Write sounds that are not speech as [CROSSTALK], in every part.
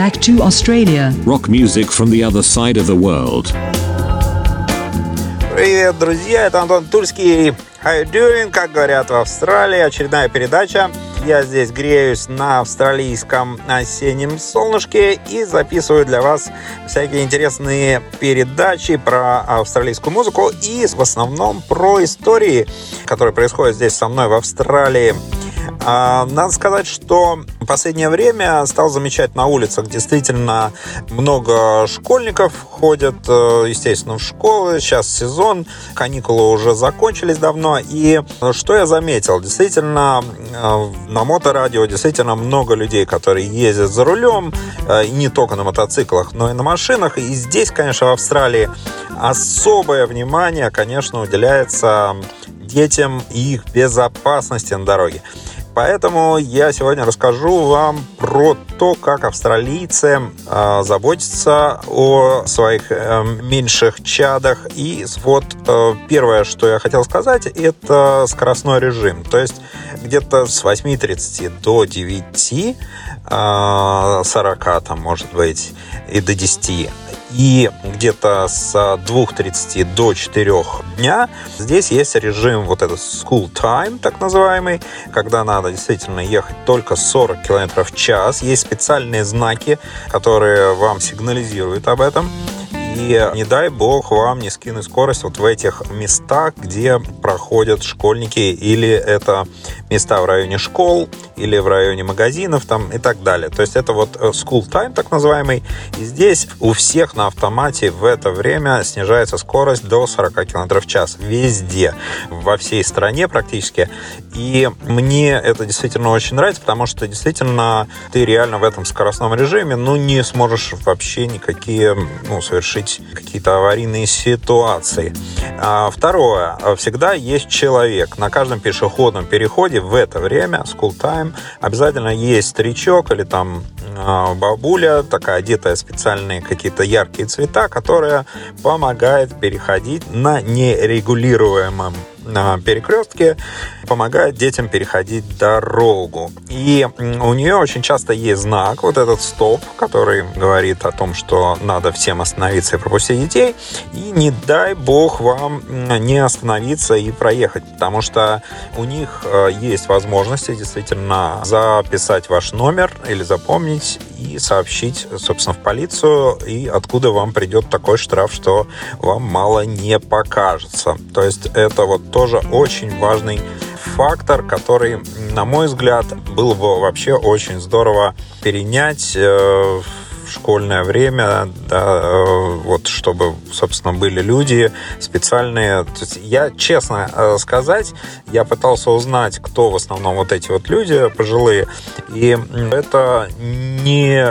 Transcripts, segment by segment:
back to Australia. Rock music from the other side of the world. Привет, друзья, это Антон Тульский. How you doing? Как говорят в Австралии, очередная передача. Я здесь греюсь на австралийском осеннем солнышке и записываю для вас всякие интересные передачи про австралийскую музыку и в основном про истории, которые происходят здесь со мной в Австралии. А, надо сказать, что последнее время стал замечать на улицах действительно много школьников ходят, э, естественно, в школы. Сейчас сезон, каникулы уже закончились давно. И что я заметил? Действительно, э, на моторадио действительно много людей, которые ездят за рулем, э, и не только на мотоциклах, но и на машинах. И здесь, конечно, в Австралии особое внимание, конечно, уделяется детям и их безопасности на дороге. Поэтому я сегодня расскажу вам про то, как австралийцы э, заботятся о своих э, меньших чадах. И вот э, первое, что я хотел сказать, это скоростной режим. То есть где-то с 8.30 до 9, э, 40 там может быть, и до 10 и где-то с 2.30 до 4 дня здесь есть режим вот этот school time, так называемый, когда надо действительно ехать только 40 км в час. Есть специальные знаки, которые вам сигнализируют об этом. И не дай бог вам не скинуть скорость вот в этих местах, где проходят школьники, или это места в районе школ, или в районе магазинов там и так далее. То есть это вот э, school time, так называемый. И здесь у всех на автомате в это время снижается скорость до 40 км в час. Везде, во всей стране практически. И мне это действительно очень нравится, потому что действительно ты реально в этом скоростном режиме, ну, не сможешь вообще никакие, ну, совершить какие-то аварийные ситуации. А второе. Всегда есть человек. На каждом пешеходном переходе в это время, school time, обязательно есть старичок или там а, бабуля, такая одетая специальные какие-то яркие цвета, которая помогает переходить на нерегулируемом на перекрестке, помогает детям переходить дорогу. И у нее очень часто есть знак, вот этот стоп, который говорит о том, что надо всем остановиться и пропустить детей. И не дай бог вам не остановиться и проехать, потому что у них э, есть возможности действительно записать ваш номер или запомнить и сообщить, собственно, в полицию, и откуда вам придет такой штраф, что вам мало не покажется. То есть это вот тоже очень важный фактор, который, на мой взгляд, было бы вообще очень здорово перенять э, в школьное время, да, э, вот чтобы, собственно, были люди специальные. То есть я, честно э, сказать, я пытался узнать, кто в основном вот эти вот люди пожилые, и это не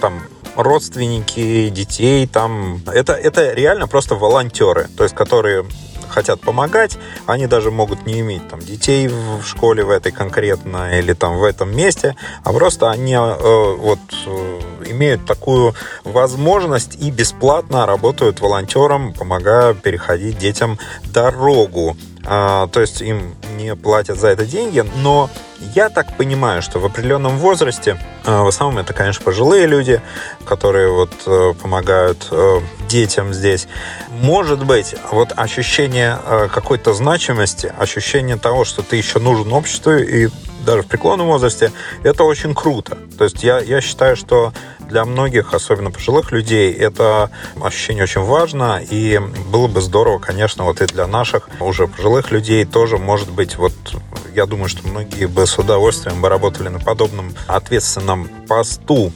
там родственники детей, там это это реально просто волонтеры, то есть которые хотят помогать, они даже могут не иметь там детей в школе в этой конкретно или там в этом месте, а просто они э, вот э, имеют такую возможность и бесплатно работают волонтером, помогая переходить детям дорогу. А, то есть им не платят за это деньги, но я так понимаю, что в определенном возрасте, а, в основном это, конечно, пожилые люди, которые вот э, помогают э, детям здесь, может быть, вот ощущение э, какой-то значимости, ощущение того, что ты еще нужен обществу и даже в преклонном возрасте, это очень круто. То есть я, я считаю, что для многих, особенно пожилых людей, это ощущение очень важно, и было бы здорово, конечно, вот и для наших уже пожилых людей тоже, может быть, вот я думаю, что многие бы с удовольствием бы работали на подобном ответственном посту.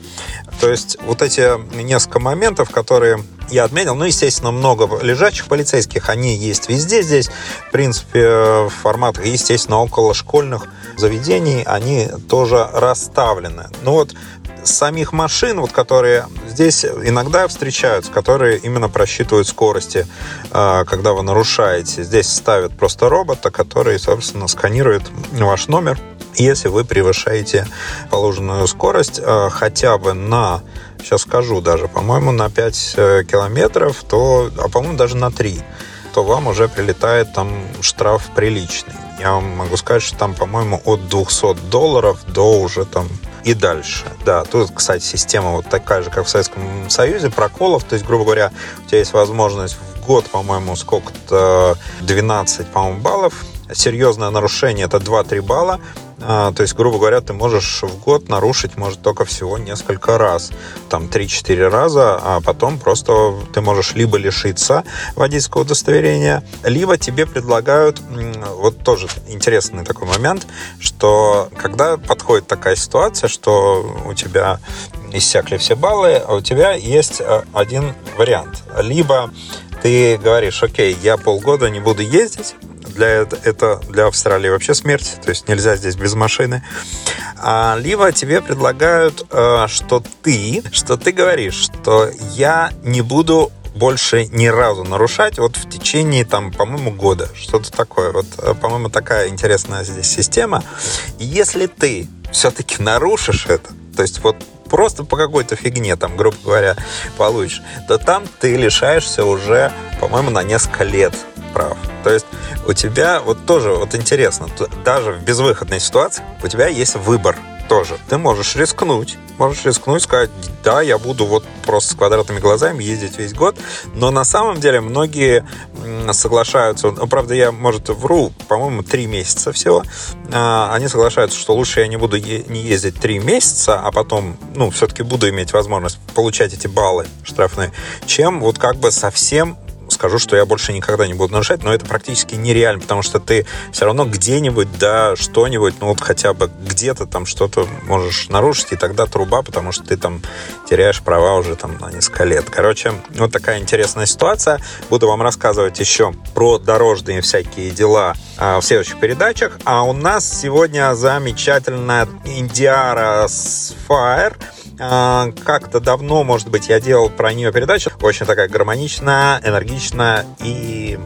То есть вот эти несколько моментов, которые я отметил, ну, естественно, много лежачих полицейских, они есть везде здесь. В принципе, в форматах, естественно, около школьных заведений они тоже расставлены. Ну вот самих машин, вот, которые здесь иногда встречаются, которые именно просчитывают скорости, а, когда вы нарушаете. Здесь ставят просто робота, который, собственно, сканирует ваш номер. Если вы превышаете положенную скорость а, хотя бы на, сейчас скажу даже, по-моему, на 5 э, километров, то, а по-моему, даже на 3, то вам уже прилетает там штраф приличный. Я вам могу сказать, что там, по-моему, от 200 долларов до уже там и дальше. Да, тут, кстати, система вот такая же, как в Советском Союзе, проколов. То есть, грубо говоря, у тебя есть возможность в год, по-моему, сколько-то 12, по-моему, баллов серьезное нарушение это 2-3 балла. А, то есть, грубо говоря, ты можешь в год нарушить, может, только всего несколько раз. Там 3-4 раза, а потом просто ты можешь либо лишиться водительского удостоверения, либо тебе предлагают, вот тоже интересный такой момент, что когда подходит такая ситуация, что у тебя иссякли все баллы, а у тебя есть а, один вариант. Либо ты говоришь, окей, я полгода не буду ездить, для это, это для Австралии вообще смерть, то есть нельзя здесь без машины. А, либо тебе предлагают, э, что ты, что ты говоришь, что я не буду больше ни разу нарушать вот в течение, там, по-моему, года. Что-то такое. Вот, э, по-моему, такая интересная здесь система. Если ты все-таки нарушишь это, то есть вот просто по какой-то фигне, там, грубо говоря, получишь, то там ты лишаешься уже, по-моему, на несколько лет прав. То есть у тебя вот тоже вот интересно, даже в безвыходной ситуации у тебя есть выбор тоже. Ты можешь рискнуть, можешь рискнуть, сказать, да, я буду вот просто с квадратными глазами ездить весь год, но на самом деле многие соглашаются, ну, правда, я, может, вру, по-моему, три месяца всего, а, они соглашаются, что лучше я не буду не ездить три месяца, а потом, ну, все-таки буду иметь возможность получать эти баллы штрафные, чем вот как бы совсем скажу, что я больше никогда не буду нарушать, но это практически нереально, потому что ты все равно где-нибудь, да, что-нибудь, ну вот хотя бы где-то там что-то можешь нарушить, и тогда труба, потому что ты там теряешь права уже там на несколько лет. Короче, вот такая интересная ситуация. Буду вам рассказывать еще про дорожные всякие дела а, в следующих передачах. А у нас сегодня замечательная Индиара Fire – а, как-то давно, может быть, я делал про нее передачу. Очень такая гармоничная, энергичная и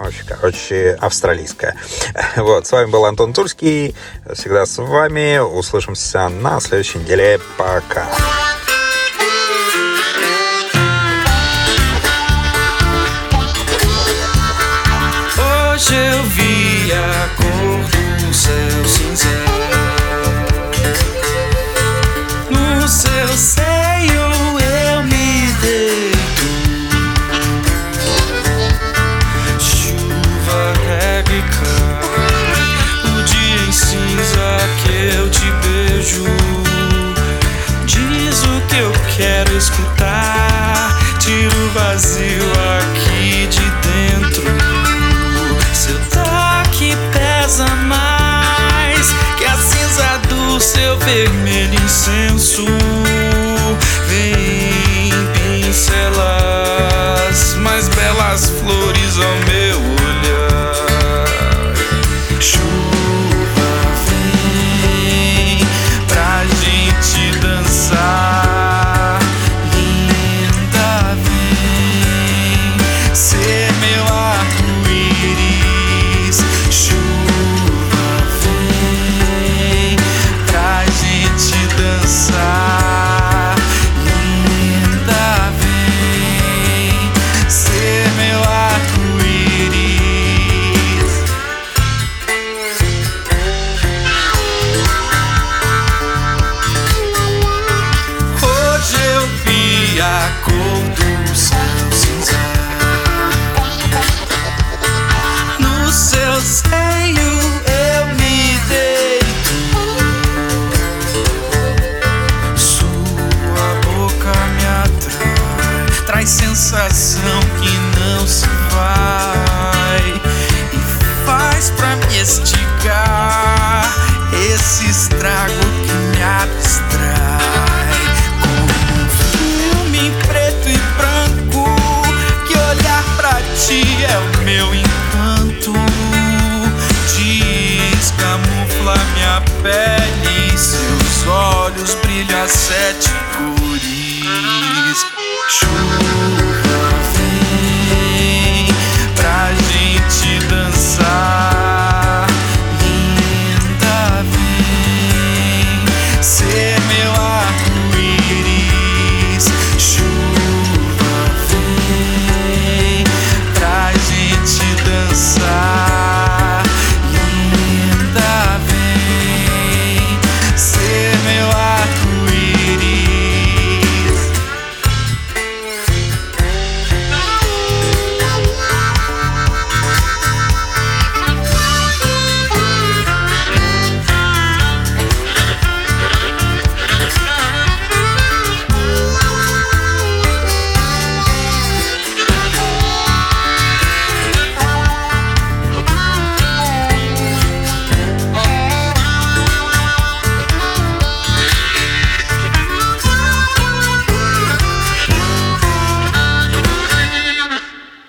очень, короче, австралийская. [LAUGHS] Вот, с вами был Антон Тульский. Всегда с вами. Услышимся на следующей неделе. Пока. me